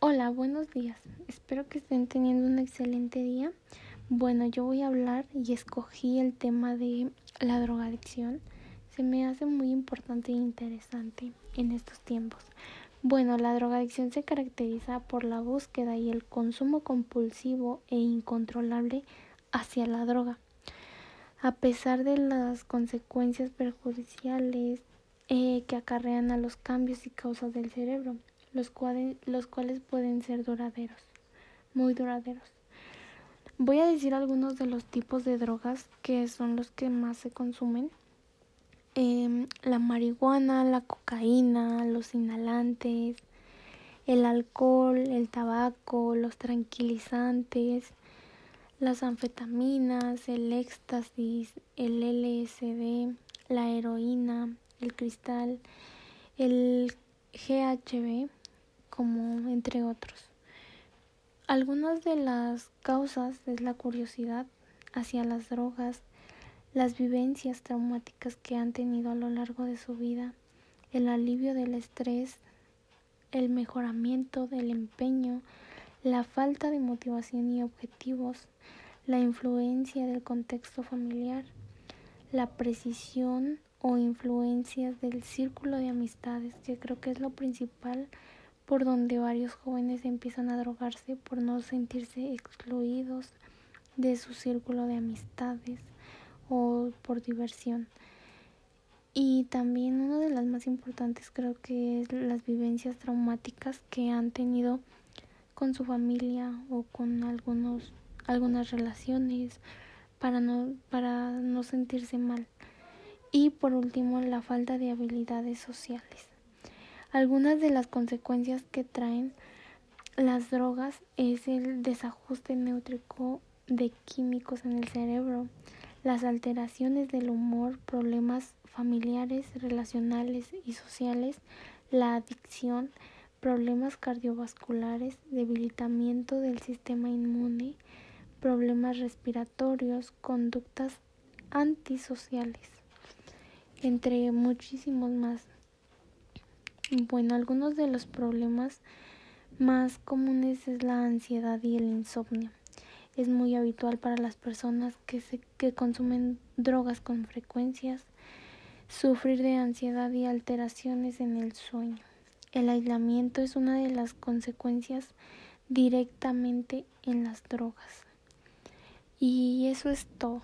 Hola, buenos días. Espero que estén teniendo un excelente día. Bueno, yo voy a hablar y escogí el tema de la drogadicción. Se me hace muy importante e interesante en estos tiempos. Bueno, la drogadicción se caracteriza por la búsqueda y el consumo compulsivo e incontrolable hacia la droga. A pesar de las consecuencias perjudiciales eh, que acarrean a los cambios y causas del cerebro los los cuales pueden ser duraderos, muy duraderos. Voy a decir algunos de los tipos de drogas que son los que más se consumen. Em, la marihuana, la cocaína, los inhalantes, el alcohol, el tabaco, los tranquilizantes, las anfetaminas, el éxtasis, el LSD, la heroína, el cristal, el GHB, como entre otros. Algunas de las causas es la curiosidad hacia las drogas, las vivencias traumáticas que han tenido a lo largo de su vida, el alivio del estrés, el mejoramiento del empeño, la falta de motivación y objetivos, la influencia del contexto familiar, la precisión o influencias del círculo de amistades, que creo que es lo principal por donde varios jóvenes empiezan a drogarse por no sentirse excluidos de su círculo de amistades o por diversión. Y también una de las más importantes creo que es las vivencias traumáticas que han tenido con su familia o con algunos algunas relaciones para no para no sentirse mal. Y por último, la falta de habilidades sociales. Algunas de las consecuencias que traen las drogas es el desajuste neutrónico de químicos en el cerebro, las alteraciones del humor, problemas familiares, relacionales y sociales, la adicción, problemas cardiovasculares, debilitamiento del sistema inmune, problemas respiratorios, conductas antisociales, entre muchísimos más. Bueno, algunos de los problemas más comunes es la ansiedad y el insomnio. Es muy habitual para las personas que, se, que consumen drogas con frecuencias sufrir de ansiedad y alteraciones en el sueño. El aislamiento es una de las consecuencias directamente en las drogas. Y eso es todo.